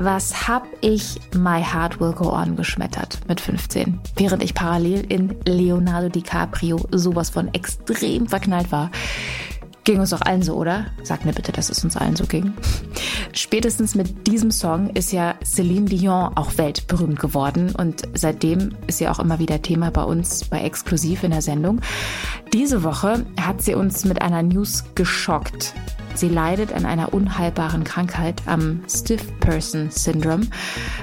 was hab ich My Heart Will Go On geschmettert mit 15, während ich parallel in Leonardo DiCaprio sowas von extrem verknallt war. Ging uns doch allen so, oder? Sag mir bitte, dass es uns allen so ging. Spätestens mit diesem Song ist ja Celine Dion auch weltberühmt geworden und seitdem ist sie auch immer wieder Thema bei uns bei Exklusiv in der Sendung. Diese Woche hat sie uns mit einer News geschockt. Sie leidet an einer unheilbaren Krankheit am Stiff Person Syndrome.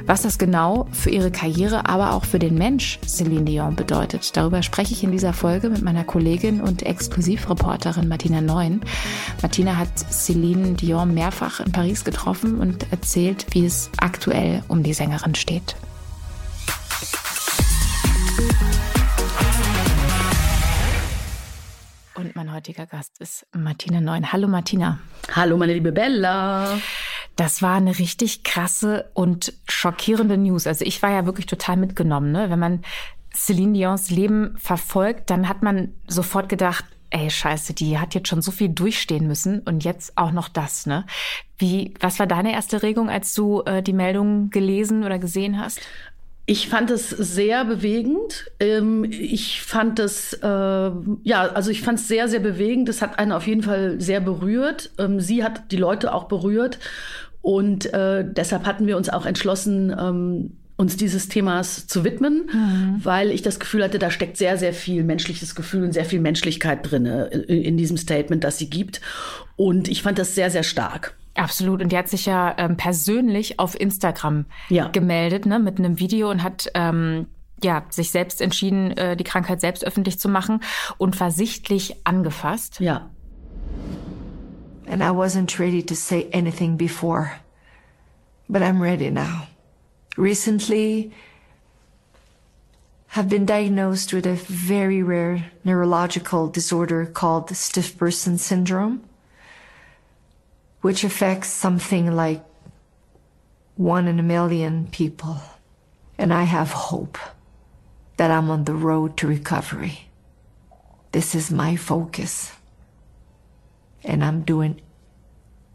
Was das genau für ihre Karriere, aber auch für den Mensch Celine Dion bedeutet, darüber spreche ich in dieser Folge mit meiner Kollegin und Exklusivreporterin Martina Neun. Martina hat Celine Dion mehrfach in Paris getroffen und erzählt, wie es aktuell um die Sängerin steht. Und mein heutiger Gast ist Martina Neun. Hallo Martina. Hallo meine liebe Bella. Das war eine richtig krasse und schockierende News. Also ich war ja wirklich total mitgenommen. Ne? Wenn man Celine Dions Leben verfolgt, dann hat man sofort gedacht, ey, scheiße, die hat jetzt schon so viel durchstehen müssen und jetzt auch noch das, ne? Wie, was war deine erste Regung, als du äh, die Meldung gelesen oder gesehen hast? Ich fand es sehr bewegend. Ähm, ich fand es, äh, ja, also ich fand es sehr, sehr bewegend. Es hat einen auf jeden Fall sehr berührt. Ähm, sie hat die Leute auch berührt. Und äh, deshalb hatten wir uns auch entschlossen, ähm, uns dieses Themas zu widmen, mhm. weil ich das Gefühl hatte, da steckt sehr, sehr viel menschliches Gefühl und sehr viel Menschlichkeit drin in diesem Statement, das sie gibt. Und ich fand das sehr, sehr stark. Absolut. Und die hat sich ja ähm, persönlich auf Instagram ja. gemeldet, ne, mit einem Video und hat ähm, ja sich selbst entschieden, äh, die Krankheit selbst öffentlich zu machen und war sichtlich angefasst. Ja. And I wasn't ready to say anything before, but I'm ready now. Recently, have been diagnosed with a very rare neurological disorder called stiff person syndrome. Which affects something like one in a million people. And I have hope that I'm on the road to recovery. This is my focus. And I'm doing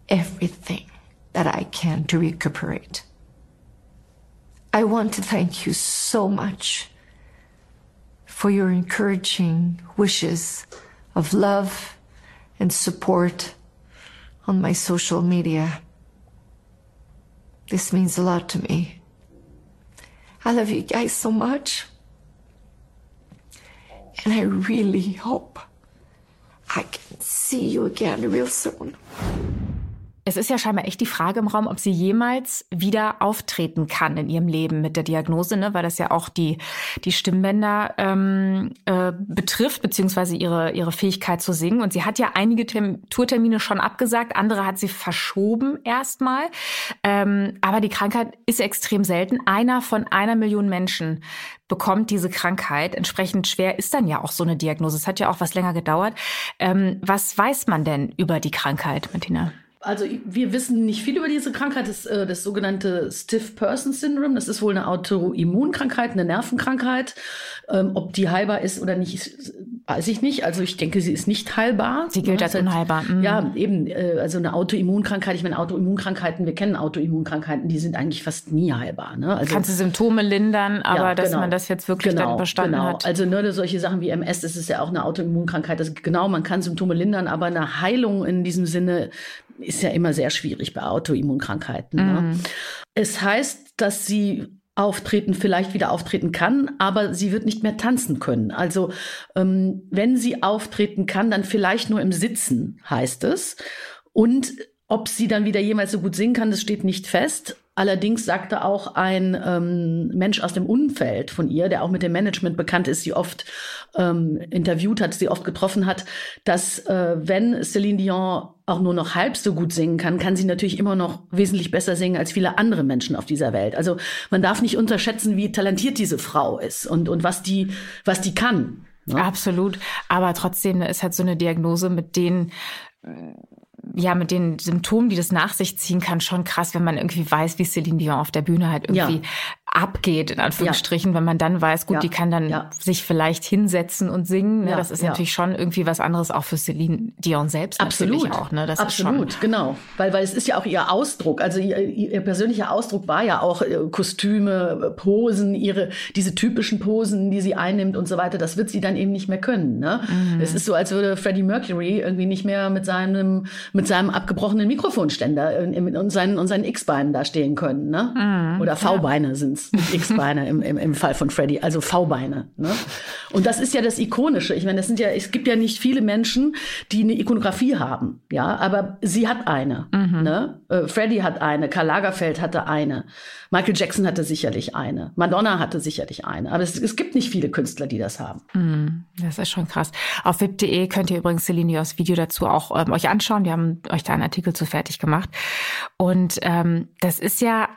everything that I can to recuperate. I want to thank you so much for your encouraging wishes of love and support on my social media. This means a lot to me. I love you guys so much. And I really hope I can see you again real soon. Es ist ja scheinbar echt die Frage im Raum, ob sie jemals wieder auftreten kann in ihrem Leben mit der Diagnose, ne? weil das ja auch die, die Stimmbänder ähm, äh, betrifft, beziehungsweise ihre, ihre Fähigkeit zu singen. Und sie hat ja einige Tem Tourtermine schon abgesagt, andere hat sie verschoben erstmal. Ähm, aber die Krankheit ist extrem selten. Einer von einer Million Menschen bekommt diese Krankheit. Entsprechend schwer ist dann ja auch so eine Diagnose. Es hat ja auch was länger gedauert. Ähm, was weiß man denn über die Krankheit, Martina? Also wir wissen nicht viel über diese Krankheit, das, äh, das sogenannte Stiff Person Syndrome. Das ist wohl eine Autoimmunkrankheit, eine Nervenkrankeit. Ähm, ob die heilbar ist oder nicht, weiß ich nicht. Also ich denke, sie ist nicht heilbar. Sie gilt als unheilbar. Mhm. Ja, eben. Äh, also eine Autoimmunkrankheit. Ich meine, Autoimmunkrankheiten, wir kennen Autoimmunkrankheiten, die sind eigentlich fast nie heilbar. Ne? Also, Kannst du Symptome lindern, aber ja, dass genau. man das jetzt wirklich genau, dann verstanden genau. hat. Also nur solche Sachen wie MS, das ist ja auch eine Autoimmunkrankheit. Das, genau, man kann Symptome lindern, aber eine Heilung in diesem Sinne ist ja immer sehr schwierig bei Autoimmunkrankheiten. Ne? Mhm. Ne? Es heißt, dass sie auftreten, vielleicht wieder auftreten kann, aber sie wird nicht mehr tanzen können. Also ähm, wenn sie auftreten kann, dann vielleicht nur im Sitzen, heißt es. Und ob sie dann wieder jemals so gut singen kann, das steht nicht fest. Allerdings sagte auch ein ähm, Mensch aus dem Umfeld von ihr, der auch mit dem Management bekannt ist, sie oft ähm, interviewt hat, sie oft getroffen hat, dass äh, wenn Celine Dion auch nur noch halb so gut singen kann, kann sie natürlich immer noch wesentlich besser singen als viele andere Menschen auf dieser Welt. Also man darf nicht unterschätzen, wie talentiert diese Frau ist und, und was die, was die kann. Ne? Absolut. Aber trotzdem ist halt so eine Diagnose, mit denen ja, mit den Symptomen, die das nach sich ziehen kann, schon krass, wenn man irgendwie weiß, wie Celine Dion auf der Bühne halt irgendwie. Abgeht, in Anführungsstrichen, ja. wenn man dann weiß, gut, ja. die kann dann ja. sich vielleicht hinsetzen und singen. Ne? das ist natürlich schon irgendwie was anderes auch für Celine Dion selbst Absolut. natürlich auch. Ne? Das Absolut, genau. Weil, weil es ist ja auch ihr Ausdruck. Also ihr, ihr persönlicher Ausdruck war ja auch äh, Kostüme, Posen, ihre, diese typischen Posen, die sie einnimmt und so weiter. Das wird sie dann eben nicht mehr können. Ne? Mhm. Es ist so, als würde Freddie Mercury irgendwie nicht mehr mit seinem, mit seinem abgebrochenen Mikrofonständer und seinen, und seinen X-Beinen da stehen können. Ne? Mhm. Oder V-Beine sind es, X-Beine im, im, im Fall von Freddy, also V-Beine. Ne? Und das ist ja das Ikonische. Ich meine, das sind ja, es gibt ja nicht viele Menschen, die eine Ikonografie haben, ja, aber sie hat eine. Mhm. Ne? Äh, Freddy hat eine, Karl Lagerfeld hatte eine, Michael Jackson hatte sicherlich eine, Madonna hatte sicherlich eine. Aber es, es gibt nicht viele Künstler, die das haben. Mhm. Das ist schon krass. Auf wip.de könnt ihr übrigens Celinios Video dazu auch ähm, euch anschauen. Wir haben euch da einen Artikel zu fertig gemacht. Und ähm, das ist ja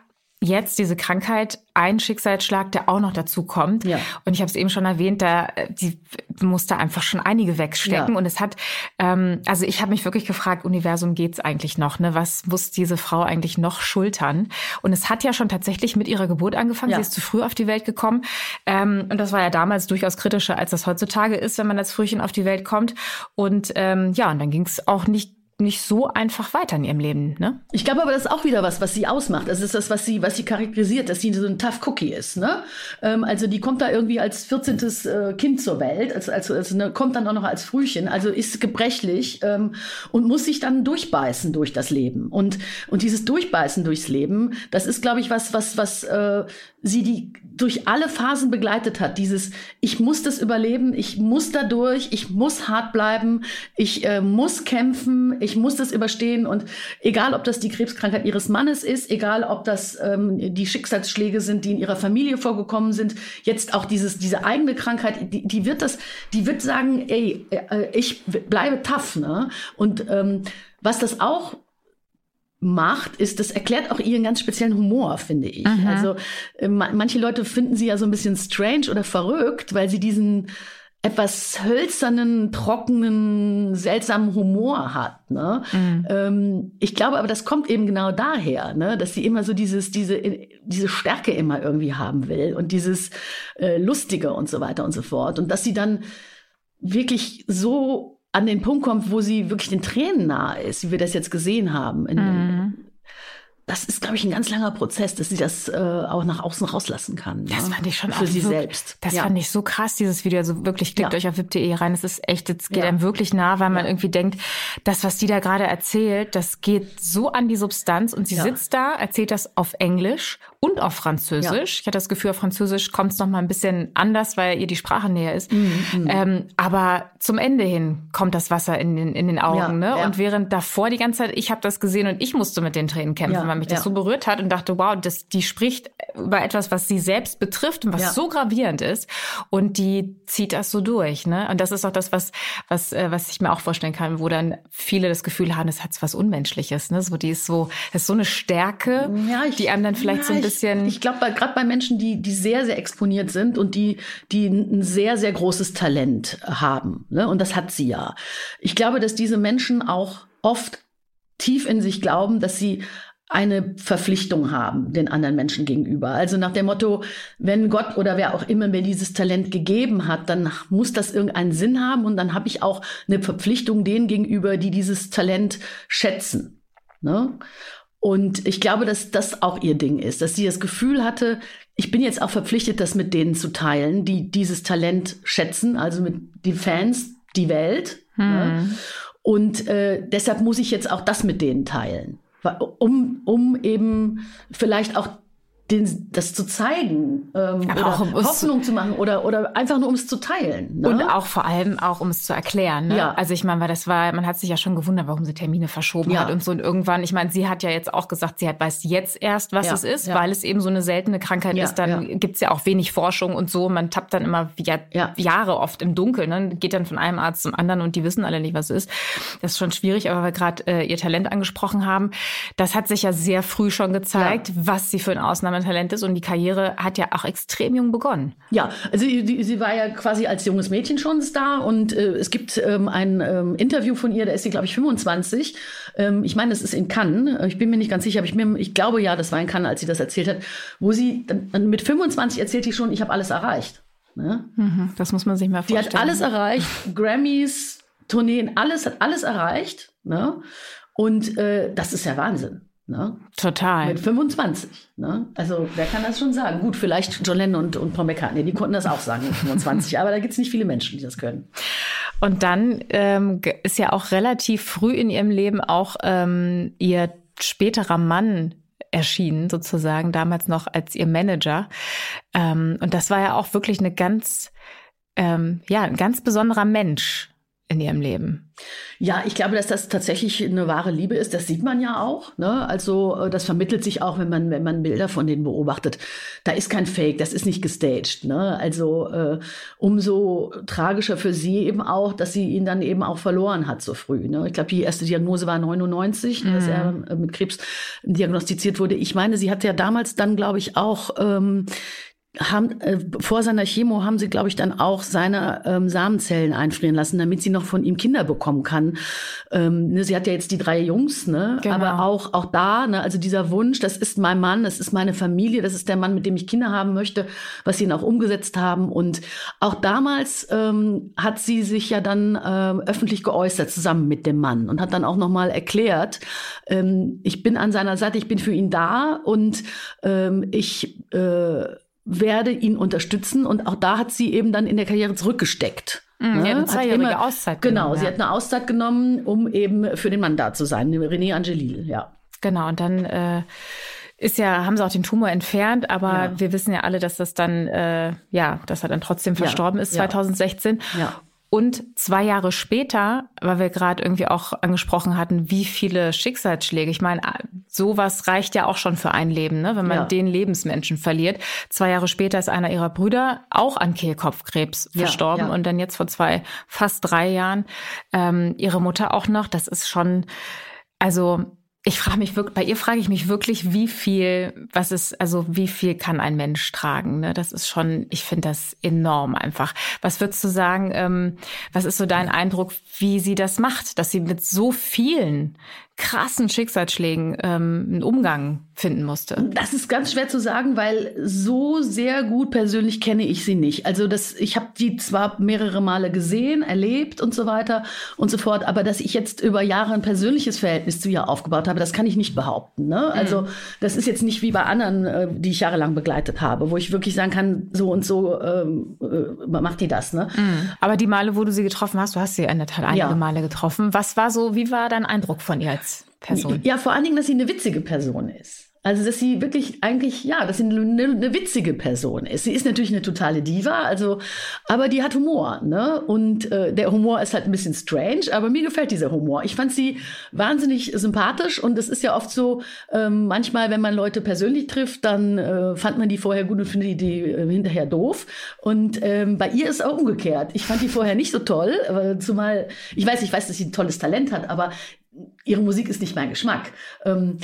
jetzt diese Krankheit ein Schicksalsschlag, der auch noch dazu kommt. Ja. Und ich habe es eben schon erwähnt, da die musste einfach schon einige wegstecken. Ja. Und es hat, ähm, also ich habe mich wirklich gefragt, Universum geht's eigentlich noch? Ne? Was muss diese Frau eigentlich noch schultern? Und es hat ja schon tatsächlich mit ihrer Geburt angefangen. Ja. Sie ist zu früh auf die Welt gekommen. Ähm, und das war ja damals durchaus kritischer, als das heutzutage ist, wenn man als Frühchen auf die Welt kommt. Und ähm, ja, und dann ging es auch nicht nicht so einfach weiter in ihrem Leben. Ne? Ich glaube aber, das ist auch wieder was, was sie ausmacht. Das ist das, was sie, was sie charakterisiert, dass sie so ein Tough Cookie ist. Ne? Ähm, also die kommt da irgendwie als 14. Äh, Kind zur Welt, als, als, als ne, kommt dann auch noch als Frühchen, also ist gebrechlich ähm, und muss sich dann durchbeißen durch das Leben. Und, und dieses Durchbeißen durchs Leben, das ist, glaube ich, was, was, was äh, sie die durch alle Phasen begleitet hat. Dieses, ich muss das überleben, ich muss da durch, ich muss hart bleiben, ich äh, muss kämpfen, ich muss das überstehen und egal, ob das die Krebskrankheit ihres Mannes ist, egal, ob das ähm, die Schicksalsschläge sind, die in ihrer Familie vorgekommen sind, jetzt auch dieses, diese eigene Krankheit, die, die wird das, die wird sagen, ey, äh, ich bleibe tough, ne? Und ähm, was das auch macht, ist, das erklärt auch ihren ganz speziellen Humor, finde ich. Mhm. Also äh, manche Leute finden sie ja so ein bisschen strange oder verrückt, weil sie diesen etwas hölzernen, trockenen, seltsamen Humor hat. Ne? Mhm. Ähm, ich glaube aber, das kommt eben genau daher, ne? dass sie immer so dieses, diese, diese Stärke immer irgendwie haben will und dieses äh, Lustige und so weiter und so fort. Und dass sie dann wirklich so an den Punkt kommt, wo sie wirklich den Tränen nahe ist, wie wir das jetzt gesehen haben in, mhm das ist, glaube ich, ein ganz langer Prozess, dass sie das äh, auch nach außen rauslassen kann. Das ne? fand ich schon für sie wirklich, selbst. Das ja. fand ich so krass, dieses Video. Also wirklich, klickt ja. euch auf wip.de rein. Es ist echt, es geht ja. einem wirklich nah, weil man irgendwie denkt, das, was die da gerade erzählt, das geht so an die Substanz und sie sitzt da, erzählt das auf Englisch und auf Französisch. Ich hatte das Gefühl, auf Französisch kommt es noch mal ein bisschen anders, weil ihr die Sprache näher ist. Mhm, mhm. ähm, aber zum Ende hin kommt das Wasser in den, in den Augen. ne? Und während davor die ganze Zeit, ich habe das gesehen und ich musste mit den Tränen kämpfen weil mich das ja. so berührt hat und dachte, wow, das, die spricht über etwas, was sie selbst betrifft und was ja. so gravierend ist und die zieht das so durch. Ne? Und das ist auch das, was, was, äh, was ich mir auch vorstellen kann, wo dann viele das Gefühl haben, es hat was Unmenschliches. Ne? So, die ist so, das ist so eine Stärke, ja, ich, die einem dann vielleicht so ein bisschen. Ich, ich glaube, gerade bei Menschen, die, die sehr, sehr exponiert sind und die, die ein sehr, sehr großes Talent haben. Ne? Und das hat sie ja. Ich glaube, dass diese Menschen auch oft tief in sich glauben, dass sie eine Verpflichtung haben den anderen Menschen gegenüber. Also nach dem Motto, wenn Gott oder wer auch immer mir dieses Talent gegeben hat, dann muss das irgendeinen Sinn haben und dann habe ich auch eine Verpflichtung denen gegenüber, die dieses Talent schätzen. Ne? Und ich glaube, dass das auch ihr Ding ist, dass sie das Gefühl hatte, ich bin jetzt auch verpflichtet, das mit denen zu teilen, die dieses Talent schätzen, also mit den Fans, die Welt. Ne? Hm. Ne? Und äh, deshalb muss ich jetzt auch das mit denen teilen um, um eben vielleicht auch den, das zu zeigen ähm, oder auch um Hoffnung zu machen oder oder einfach nur um es zu teilen ne? und auch vor allem auch um es zu erklären ne? ja. also ich meine weil das war man hat sich ja schon gewundert warum sie Termine verschoben ja. hat und so und irgendwann ich meine sie hat ja jetzt auch gesagt sie hat weiß jetzt erst was ja. es ist weil es eben so eine seltene Krankheit ist dann ja. gibt's ja auch wenig Forschung und so man tappt dann immer Jahr, Jahre oft im Dunkeln ne? geht dann von einem Arzt zum anderen und die wissen alle nicht was es ist das ist schon schwierig aber wir gerade äh, ihr Talent angesprochen haben das hat sich ja sehr früh schon gezeigt was sie für ein Ausnahme Talent ist und die Karriere hat ja auch extrem jung begonnen. Ja, also sie, sie war ja quasi als junges Mädchen schon Star und äh, es gibt ähm, ein ähm, Interview von ihr, da ist sie, glaube ich, 25. Ähm, ich meine, das ist in Cannes. Ich bin mir nicht ganz sicher, aber ich, mir, ich glaube ja, das war in Cannes, als sie das erzählt hat, wo sie dann, mit 25 erzählt die schon, ich habe alles erreicht. Ne? Mhm, das muss man sich mal vorstellen. Die hat alles erreicht, Grammys, Tourneen, alles hat alles erreicht. Ne? Und äh, das ist ja Wahnsinn. Ne? Total. Mit 25. Ne? Also wer kann das schon sagen? Gut, vielleicht John Lennon und, und Paul McCartney, die konnten das auch sagen mit 25, aber da gibt es nicht viele Menschen, die das können. Und dann ähm, ist ja auch relativ früh in ihrem Leben auch ähm, ihr späterer Mann erschienen, sozusagen, damals noch als ihr Manager. Ähm, und das war ja auch wirklich eine ganz, ähm, ja, ein ganz besonderer Mensch in ihrem Leben. Ja, ich glaube, dass das tatsächlich eine wahre Liebe ist. Das sieht man ja auch. Ne? Also äh, das vermittelt sich auch, wenn man wenn man Bilder von denen beobachtet. Da ist kein Fake, das ist nicht gestaged. Ne? Also äh, umso tragischer für sie eben auch, dass sie ihn dann eben auch verloren hat so früh. Ne? Ich glaube, die erste Diagnose war 99, mhm. dass er mit Krebs diagnostiziert wurde. Ich meine, sie hat ja damals dann, glaube ich, auch ähm, haben, äh, vor seiner Chemo haben sie, glaube ich, dann auch seine ähm, Samenzellen einfrieren lassen, damit sie noch von ihm Kinder bekommen kann. Ähm, ne, sie hat ja jetzt die drei Jungs, ne? Genau. aber auch, auch da, ne? also dieser Wunsch, das ist mein Mann, das ist meine Familie, das ist der Mann, mit dem ich Kinder haben möchte, was sie ihn auch umgesetzt haben. Und auch damals ähm, hat sie sich ja dann ähm, öffentlich geäußert, zusammen mit dem Mann und hat dann auch nochmal erklärt, ähm, ich bin an seiner Seite, ich bin für ihn da und ähm, ich äh, werde ihn unterstützen. Und auch da hat sie eben dann in der Karriere zurückgesteckt. Mhm, ne? eine zweijährige immer, Auszeit genau, genommen. Genau, sie ja. hat eine Auszeit genommen, um eben für den Mann da zu sein, René Angelil, ja. Genau, und dann äh, ist ja, haben sie auch den Tumor entfernt, aber ja. wir wissen ja alle, dass das dann, äh, ja, dass er dann trotzdem verstorben ja. ist 2016. Ja. Und zwei Jahre später, weil wir gerade irgendwie auch angesprochen hatten, wie viele Schicksalsschläge. Ich meine, sowas reicht ja auch schon für ein Leben, ne? wenn man ja. den Lebensmenschen verliert. Zwei Jahre später ist einer ihrer Brüder auch an Kehlkopfkrebs ja, verstorben ja. und dann jetzt vor zwei, fast drei Jahren ähm, ihre Mutter auch noch. Das ist schon, also ich frage mich wirklich, bei ihr frage ich mich wirklich, wie viel, was ist, also wie viel kann ein Mensch tragen? Ne? Das ist schon, ich finde das enorm einfach. Was würdest du sagen, ähm, was ist so dein Eindruck, wie sie das macht, dass sie mit so vielen krassen Schicksalsschlägen ähm, einen Umgang finden musste? Das ist ganz schwer zu sagen, weil so sehr gut persönlich kenne ich sie nicht. Also das, ich habe die zwar mehrere Male gesehen, erlebt und so weiter und so fort, aber dass ich jetzt über Jahre ein persönliches Verhältnis zu ihr aufgebaut habe, das kann ich nicht behaupten. Ne? Also mhm. das ist jetzt nicht wie bei anderen, äh, die ich jahrelang begleitet habe, wo ich wirklich sagen kann, so und so ähm, äh, macht die das. Ne? Mhm. Aber die Male, wo du sie getroffen hast, du hast sie in der Tat einige ja. Male getroffen. Was war so, wie war dein Eindruck von ihr als Person? Ja, vor allen Dingen, dass sie eine witzige Person ist. Also, dass sie wirklich eigentlich, ja, dass sie eine, eine, witzige Person ist. Sie ist natürlich eine totale Diva, also, aber die hat Humor, ne? Und äh, der Humor ist halt ein bisschen strange, aber mir gefällt dieser Humor. Ich fand sie wahnsinnig sympathisch und es ist ja oft so, ähm, manchmal, wenn man Leute persönlich trifft, dann äh, fand man die vorher gut und findet die, die äh, hinterher doof. Und ähm, bei ihr ist auch umgekehrt. Ich fand die vorher nicht so toll, zumal, ich weiß, ich weiß, dass sie ein tolles Talent hat, aber ihre Musik ist nicht mein Geschmack. Ähm,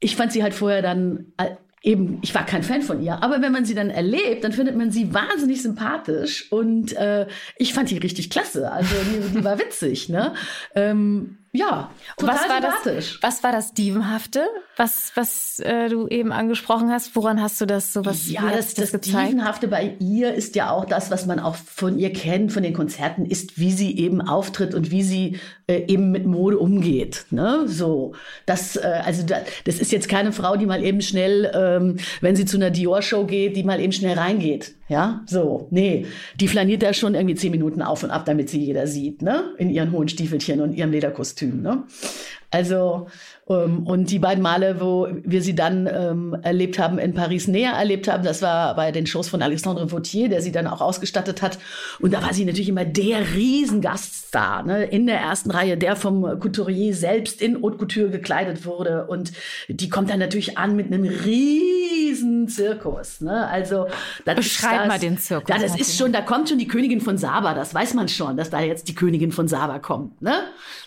ich fand sie halt vorher dann äh, eben, ich war kein Fan von ihr, aber wenn man sie dann erlebt, dann findet man sie wahnsinnig sympathisch und äh, ich fand die richtig klasse. Also die, die war witzig, ne? Ähm, ja, total was war Das, was war das Dievenhafte, was, was äh, du eben angesprochen hast? Woran hast du das so was Ja, das, das, das Dievenhafte bei ihr ist ja auch das, was man auch von ihr kennt, von den Konzerten, ist, wie sie eben auftritt und wie sie äh, eben mit Mode umgeht. Ne? So, das, äh, also da, das ist jetzt keine Frau, die mal eben schnell, ähm, wenn sie zu einer Dior-Show geht, die mal eben schnell reingeht. Ja, so, nee, die flaniert da schon irgendwie zehn Minuten auf und ab, damit sie jeder sieht, ne? In ihren hohen Stiefelchen und ihrem Lederkostüm, ne? Also, ähm, und die beiden Male, wo wir sie dann ähm, erlebt haben, in Paris näher erlebt haben, das war bei den Shows von Alexandre Vautier, der sie dann auch ausgestattet hat. Und da war sie natürlich immer der Riesengaststar, ne? In der ersten Reihe, der vom Couturier selbst in Haute Couture gekleidet wurde. Und die kommt dann natürlich an mit einem riesen Riesenzirkus. Ne? Also das Beschreib das, mal den Zirkus. Ja, das ist schon, da kommt schon die Königin von Saba, das weiß man schon, dass da jetzt die Königin von Saba kommt. Ne?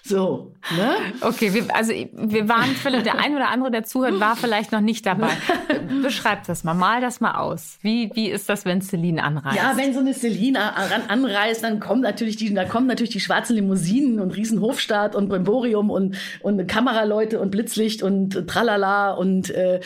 So, ne? Okay, wir, also wir waren vielleicht, der ein oder andere, der zuhört, war vielleicht noch nicht dabei. Beschreib das mal, mal das mal aus. Wie, wie ist das, wenn Celine anreist? Ja, wenn so eine Celine anreist, dann kommen natürlich die, da kommen natürlich die schwarzen Limousinen und Riesenhofstaat und Brimborium und, und Kameraleute und Blitzlicht und Tralala und äh,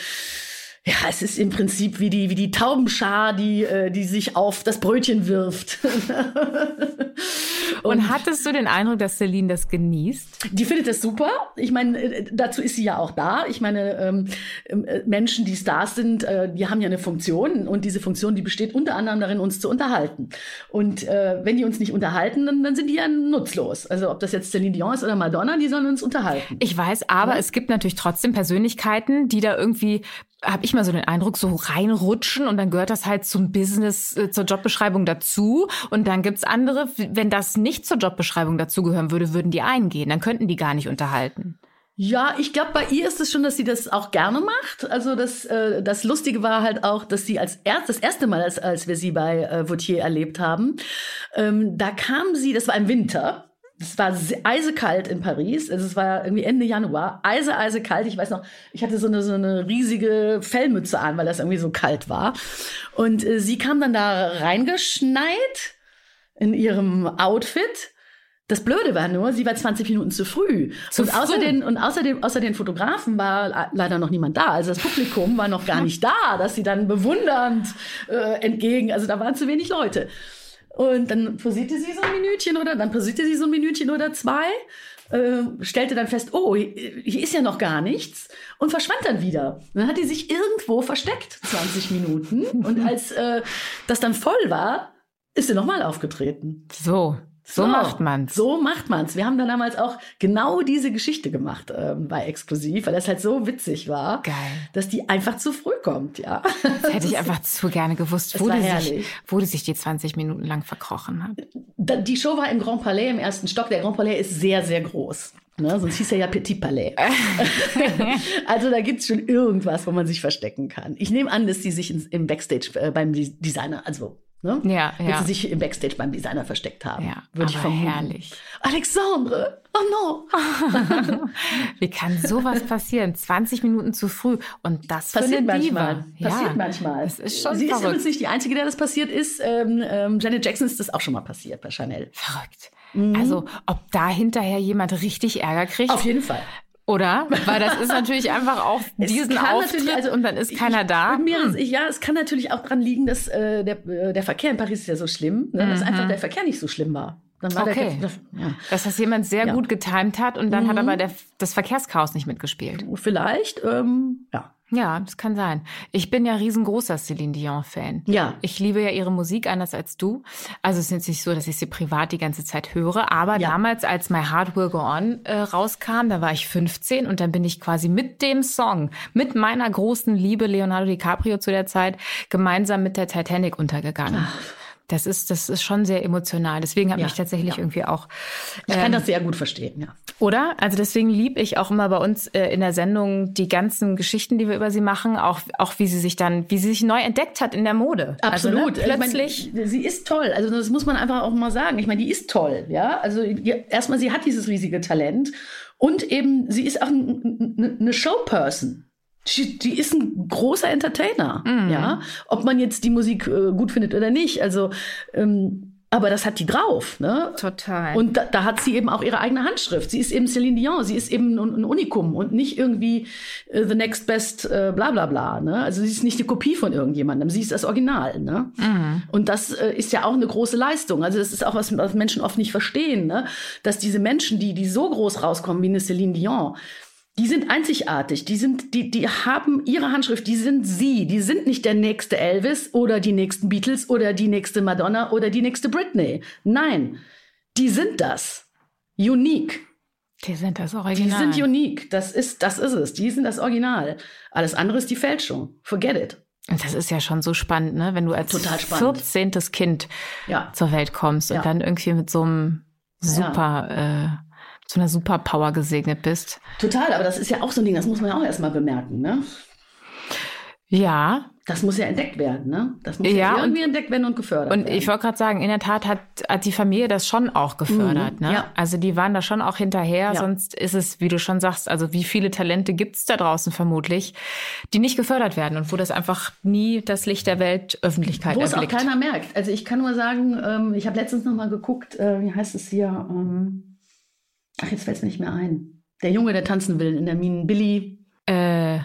ja, es ist im Prinzip wie die, wie die Taubenschar, die, äh, die sich auf das Brötchen wirft. und, und, hattest du den Eindruck, dass Celine das genießt? Die findet das super. Ich meine, äh, dazu ist sie ja auch da. Ich meine, ähm, äh, Menschen, die Stars sind, äh, die haben ja eine Funktion und diese Funktion, die besteht unter anderem darin, uns zu unterhalten. Und äh, wenn die uns nicht unterhalten, dann, dann sind die ja nutzlos. Also ob das jetzt Celine Dion ist oder Madonna, die sollen uns unterhalten. Ich weiß, aber ja? es gibt natürlich trotzdem Persönlichkeiten, die da irgendwie habe ich mal so den Eindruck, so reinrutschen und dann gehört das halt zum Business, äh, zur Jobbeschreibung dazu. Und dann gibt's andere, wenn das nicht zur Jobbeschreibung dazugehören würde, würden die eingehen. Dann könnten die gar nicht unterhalten. Ja, ich glaube, bei ihr ist es schon, dass sie das auch gerne macht. Also das, äh, das Lustige war halt auch, dass sie als erst, das erste Mal, als, als wir sie bei äh, Vautier erlebt haben, ähm, da kam sie, das war im Winter, es war eisekalt in Paris. Also es war irgendwie Ende Januar. Eise, eisekalt. Ich weiß noch, ich hatte so eine, so eine riesige Fellmütze an, weil das irgendwie so kalt war. Und äh, sie kam dann da reingeschneit in ihrem Outfit. Das Blöde war nur, sie war 20 Minuten zu früh. Zu und, früh. Außer den, und außerdem, außer den Fotografen war leider noch niemand da. Also das Publikum war noch gar nicht da, dass sie dann bewundernd äh, entgegen, also da waren zu wenig Leute. Und dann posierte sie so ein Minütchen oder dann posierte sie so ein Minütchen oder zwei, äh, stellte dann fest, oh, hier ist ja noch gar nichts und verschwand dann wieder. Dann hat die sich irgendwo versteckt, 20 Minuten. Und als äh, das dann voll war, ist sie nochmal aufgetreten. So. So, so macht man's. So macht man's. Wir haben dann damals auch genau diese Geschichte gemacht ähm, bei Exklusiv, weil das halt so witzig war, Geil. dass die einfach zu früh kommt, ja. Das hätte ich einfach zu gerne gewusst, wo die, sich, wo die sich die 20 Minuten lang verkrochen hat. Die Show war im Grand Palais im ersten Stock. Der Grand Palais ist sehr, sehr groß. Ne, sonst hieß er ja Petit Palais. also da gibt's schon irgendwas, wo man sich verstecken kann. Ich nehme an, dass die sich im Backstage äh, beim Designer, also Ne? Ja, ja. Wenn sie sich im Backstage beim Designer versteckt haben. Ja, würde ich vermuten. herrlich. Alexandre, oh no. Wie kann sowas passieren? 20 Minuten zu früh. Und das passiert manchmal. Ja, passiert manchmal. Das ist schon sie verrückt. ist übrigens nicht die Einzige, der das passiert ist. Ähm, ähm, Janet Jackson ist das auch schon mal passiert bei Chanel. Verrückt. Mhm. Also, ob da hinterher jemand richtig Ärger kriegt? Auf jeden Fall. Oder? Weil das ist natürlich einfach auch diesen Auftritt also, und dann ist keiner ich, da. Mir, hm. Ja, es kann natürlich auch dran liegen, dass äh, der, äh, der Verkehr in Paris ist ja so schlimm, ne, mhm. dass einfach der Verkehr nicht so schlimm war. Dann war okay. Der, ja. Dass das jemand sehr ja. gut getimt hat und dann mhm. hat aber der, das Verkehrschaos nicht mitgespielt. Vielleicht, ähm, ja. Ja, das kann sein. Ich bin ja riesengroßer Celine Dion-Fan. Ja. Ich liebe ja ihre Musik anders als du. Also es ist jetzt nicht so, dass ich sie privat die ganze Zeit höre, aber ja. damals, als My Heart Will Go On äh, rauskam, da war ich 15 und dann bin ich quasi mit dem Song, mit meiner großen Liebe Leonardo DiCaprio zu der Zeit, gemeinsam mit der Titanic untergegangen. Ach. Das ist, das ist schon sehr emotional. Deswegen habe ja, ich tatsächlich ja. irgendwie auch. Ähm, ich kann ähm, das sehr gut verstehen, ja. Oder? Also deswegen liebe ich auch immer bei uns äh, in der Sendung die ganzen Geschichten, die wir über sie machen, auch, auch wie sie sich dann, wie sie sich neu entdeckt hat in der Mode. Absolut. Also, ne, plötzlich. Ich meine, sie ist toll. Also das muss man einfach auch mal sagen. Ich meine, die ist toll, ja. Also erstmal, sie hat dieses riesige Talent und eben, sie ist auch eine Showperson. Die, die ist ein großer Entertainer, mhm. ja. Ob man jetzt die Musik äh, gut findet oder nicht. Also, ähm, aber das hat die drauf, ne? Total. Und da, da, hat sie eben auch ihre eigene Handschrift. Sie ist eben Celine Dion, sie ist eben ein, ein Unikum und nicht irgendwie äh, the next best äh, bla bla bla. Ne? Also sie ist nicht eine Kopie von irgendjemandem, sie ist das Original. Ne? Mhm. Und das äh, ist ja auch eine große Leistung. Also das ist auch was, was Menschen oft nicht verstehen, ne? dass diese Menschen, die, die so groß rauskommen wie eine Celine Dion, die sind einzigartig, die sind, die, die haben ihre Handschrift, die sind sie, die sind nicht der nächste Elvis oder die nächsten Beatles oder die nächste Madonna oder die nächste Britney. Nein, die sind das. Unique. Die sind das Original. Die sind unique. Das ist, das ist es. Die sind das Original. Alles andere ist die Fälschung. Forget it. Und das ist ja schon so spannend, ne? Wenn du als 14. Kind ja. zur Welt kommst und ja. dann irgendwie mit so einem super ja. äh, zu einer Superpower gesegnet bist. Total, aber das ist ja auch so ein Ding, das muss man ja auch erstmal bemerken, ne? Ja. Das muss ja entdeckt werden, ne? Das muss ja, irgendwie und, entdeckt werden und gefördert und werden. Und ich wollte gerade sagen, in der Tat hat, hat die Familie das schon auch gefördert, mhm, ne? Ja. Also die waren da schon auch hinterher, ja. sonst ist es, wie du schon sagst, also wie viele Talente gibt's da draußen vermutlich, die nicht gefördert werden und wo das einfach nie das Licht der Welt Öffentlichkeit Wo es auch keiner merkt. Also ich kann nur sagen, ähm, ich habe letztens noch mal geguckt, äh, wie heißt es hier? Ähm, ach, jetzt fällt es mir nicht mehr ein. Der Junge, der tanzen will in der Minen, Billy. Äh,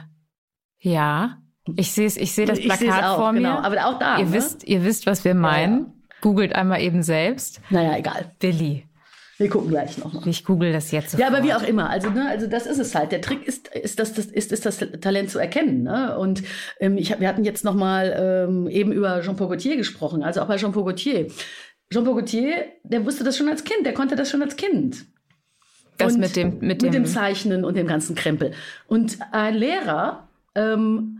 ja. Ich sehe ich sehe das Plakat auch, vor mir. Genau. Aber auch da. Ihr ne? wisst, ihr wisst, was wir meinen. Ja, ja. Googelt einmal eben selbst. Naja, egal. Billy. Wir gucken gleich noch. Ich google das jetzt sofort. Ja, aber wie auch immer. Also, ne, also das ist es halt. Der Trick ist, ist, das, das, ist, ist das Talent zu erkennen. Ne? Und ähm, ich, wir hatten jetzt noch mal ähm, eben über Jean-Paul Gaultier gesprochen. Also auch bei Jean-Paul Gaultier. Jean-Paul Gaultier, der wusste das schon als Kind. Der konnte das schon als Kind. Das mit dem, mit dem, mit dem Zeichnen und dem ganzen Krempel. Und ein Lehrer ähm,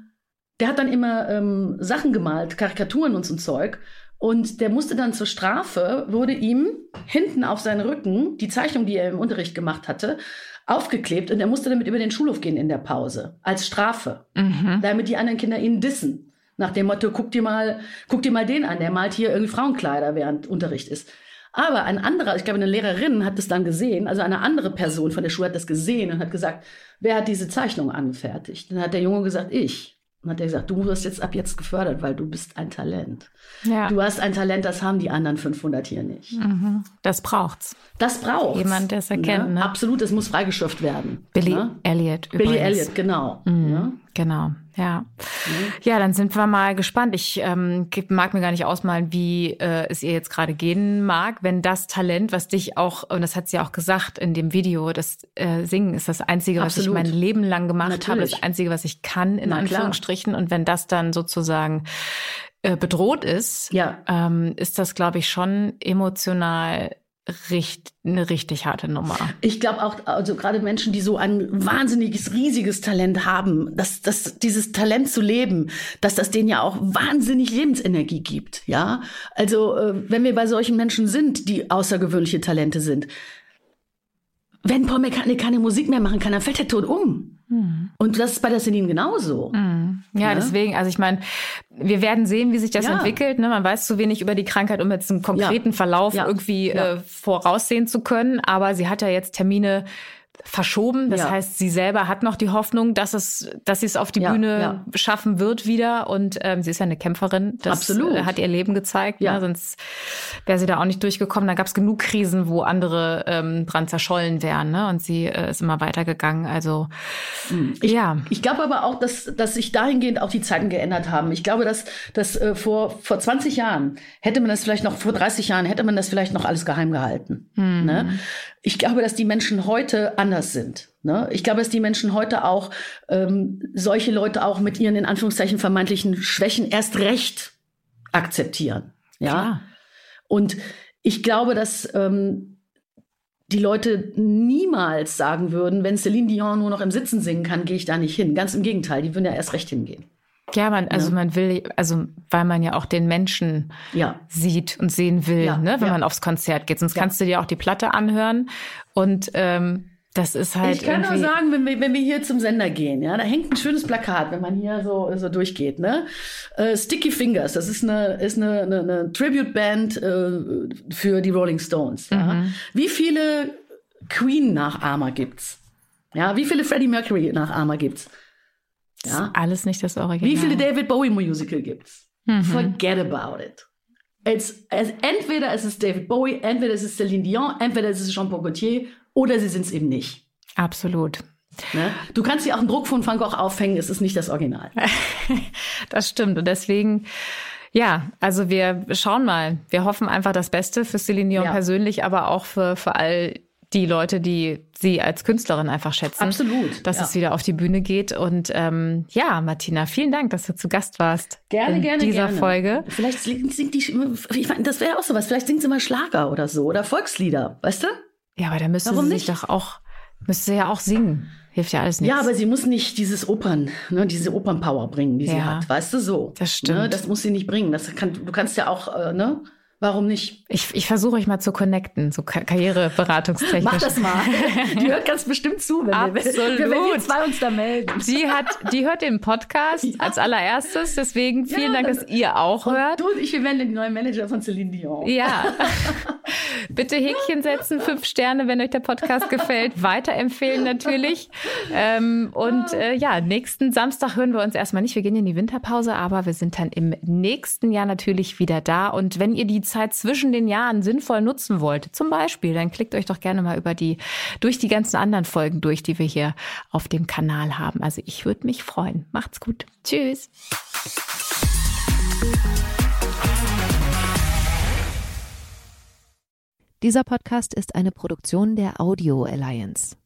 der hat dann immer ähm, Sachen gemalt, Karikaturen und so ein Zeug. Und der musste dann zur Strafe, wurde ihm hinten auf seinen Rücken die Zeichnung, die er im Unterricht gemacht hatte, aufgeklebt und er musste damit über den Schulhof gehen in der Pause. Als Strafe. Mhm. Damit die anderen Kinder ihn dissen. Nach dem Motto, guck dir mal, guck dir mal den an, der malt hier irgendwie Frauenkleider, während Unterricht ist. Aber ein anderer, ich glaube, eine Lehrerin hat das dann gesehen, also eine andere Person von der Schule hat das gesehen und hat gesagt, wer hat diese Zeichnung angefertigt? Dann hat der Junge gesagt, ich. Und hat er gesagt, du wirst jetzt ab jetzt gefördert, weil du bist ein Talent. Ja. Du hast ein Talent, das haben die anderen 500 hier nicht. Mhm. Das braucht's. Das braucht Jemand, der es erkennt. Ne? Ne? Absolut, es muss freigeschöpft werden. Billy ne? Elliot. Billy Elliot, genau. Mhm. Ne? Genau, ja. Mhm. Ja, dann sind wir mal gespannt. Ich ähm, mag mir gar nicht ausmalen, wie äh, es ihr jetzt gerade gehen mag, wenn das Talent, was dich auch, und das hat sie auch gesagt in dem Video, das äh, Singen ist das Einzige, Absolut. was ich mein Leben lang gemacht Natürlich. habe, das Einzige, was ich kann, in Na, Anführungsstrichen. Klar. Und wenn das dann sozusagen äh, bedroht ist, ja. ähm, ist das, glaube ich, schon emotional richtig, eine richtig harte Nummer. Ich glaube auch, also gerade Menschen, die so ein wahnsinniges, riesiges Talent haben, dass, dass dieses Talent zu leben, dass das denen ja auch wahnsinnig Lebensenergie gibt. Ja, also äh, wenn wir bei solchen Menschen sind, die außergewöhnliche Talente sind, wenn Paul McCartney keine Musik mehr machen kann, dann fällt er tot um. Mhm. Und das ist bei der Celine genauso. Mhm. Ja, ja, deswegen, also ich meine, wir werden sehen, wie sich das ja. entwickelt. Ne? Man weiß zu wenig über die Krankheit, um jetzt einen konkreten ja. Verlauf irgendwie äh, voraussehen zu können. Aber sie hat ja jetzt Termine verschoben. Das ja. heißt, sie selber hat noch die Hoffnung, dass es, dass sie es auf die ja, Bühne ja. schaffen wird wieder. Und ähm, sie ist ja eine Kämpferin. Das Absolut. Äh, hat ihr Leben gezeigt. Ja. Ne? Sonst wäre sie da auch nicht durchgekommen. Da gab es genug Krisen, wo andere ähm, dran zerschollen wären. Ne? Und sie äh, ist immer weitergegangen. Also hm. ich, ja. Ich glaube aber auch, dass, dass sich dahingehend auch die Zeiten geändert haben. Ich glaube, dass, dass äh, vor, vor 20 Jahren hätte man das vielleicht noch, vor 30 Jahren hätte man das vielleicht noch alles geheim gehalten. Hm. Ne? Ich glaube, dass die Menschen heute anders sind. Ne? Ich glaube, dass die Menschen heute auch ähm, solche Leute auch mit ihren in Anführungszeichen vermeintlichen Schwächen erst recht akzeptieren. Ja. Klar. Und ich glaube, dass ähm, die Leute niemals sagen würden, wenn Celine Dion nur noch im Sitzen singen kann, gehe ich da nicht hin. Ganz im Gegenteil, die würden ja erst recht hingehen. Ja, man, also ja. man will, also weil man ja auch den Menschen ja. sieht und sehen will, ja. ne, wenn man aufs Konzert geht. Sonst kannst du dir auch die Platte anhören und ähm, das ist halt. Ich kann nur sagen, wenn wir, wenn wir hier zum Sender gehen, ja, da hängt ein schönes Plakat, wenn man hier so, so durchgeht, ne? Äh, Sticky Fingers, das ist eine, ist eine, eine, eine Tribute-Band äh, für die Rolling Stones. Ja? Mhm. Wie viele Queen-Nachahmer gibt's? Ja, wie viele Freddie Mercury-Nachahmer gibt's? Ja? Ist alles nicht das Original. Wie viele David Bowie Musical gibt's? Mhm. Forget about it. Es, es, entweder es ist David Bowie, entweder es ist Celine Dion, entweder es ist Jean-Paul Gaultier oder sie sind es eben nicht. Absolut. Ne? Du kannst dir auch einen Druck von Van Gogh aufhängen, es ist nicht das Original. das stimmt. Und deswegen, ja, also wir schauen mal. Wir hoffen einfach das Beste für Celine Dion ja. persönlich, aber auch für, für all die Leute, die sie als Künstlerin einfach schätzen. Absolut. Dass ja. es wieder auf die Bühne geht. Und ähm, ja, Martina, vielen Dank, dass du zu Gast warst. Gerne, in gerne. dieser gerne. Folge. Vielleicht singt die, ich meine, das wäre auch sowas. Vielleicht singt sie mal Schlager oder so oder Volkslieder, weißt du? Ja, aber da müsste Warum sie sich nicht? doch auch, müsste sie ja auch singen. Hilft ja alles nichts. Ja, aber sie muss nicht dieses Opern, ne, diese Opernpower bringen, die ja, sie hat. Weißt du so? Das stimmt. Ne, das muss sie nicht bringen. Das kann, du kannst ja auch, äh, ne? Warum nicht? Ich, ich versuche euch mal zu connecten, so Ka Karriereberatungstechnisch. Mach das mal. Die hört ganz bestimmt zu, wenn Absolut. wir, wenn wir zwei uns da melden. Die, hat, die hört den Podcast ja. als allererstes, deswegen vielen ja, Dank, dass ihr auch hört. Du und ich, wir werden die neuen Manager von Celine Dion. Ja. Bitte Häkchen setzen, fünf Sterne, wenn euch der Podcast gefällt. Weiterempfehlen natürlich. Ähm, und äh, ja, nächsten Samstag hören wir uns erstmal nicht. Wir gehen in die Winterpause, aber wir sind dann im nächsten Jahr natürlich wieder da. Und wenn ihr die Zeit zwischen den Jahren sinnvoll nutzen wollt, zum Beispiel, dann klickt euch doch gerne mal über die, durch die ganzen anderen Folgen durch, die wir hier auf dem Kanal haben. Also ich würde mich freuen. Macht's gut. Tschüss. Dieser Podcast ist eine Produktion der Audio Alliance.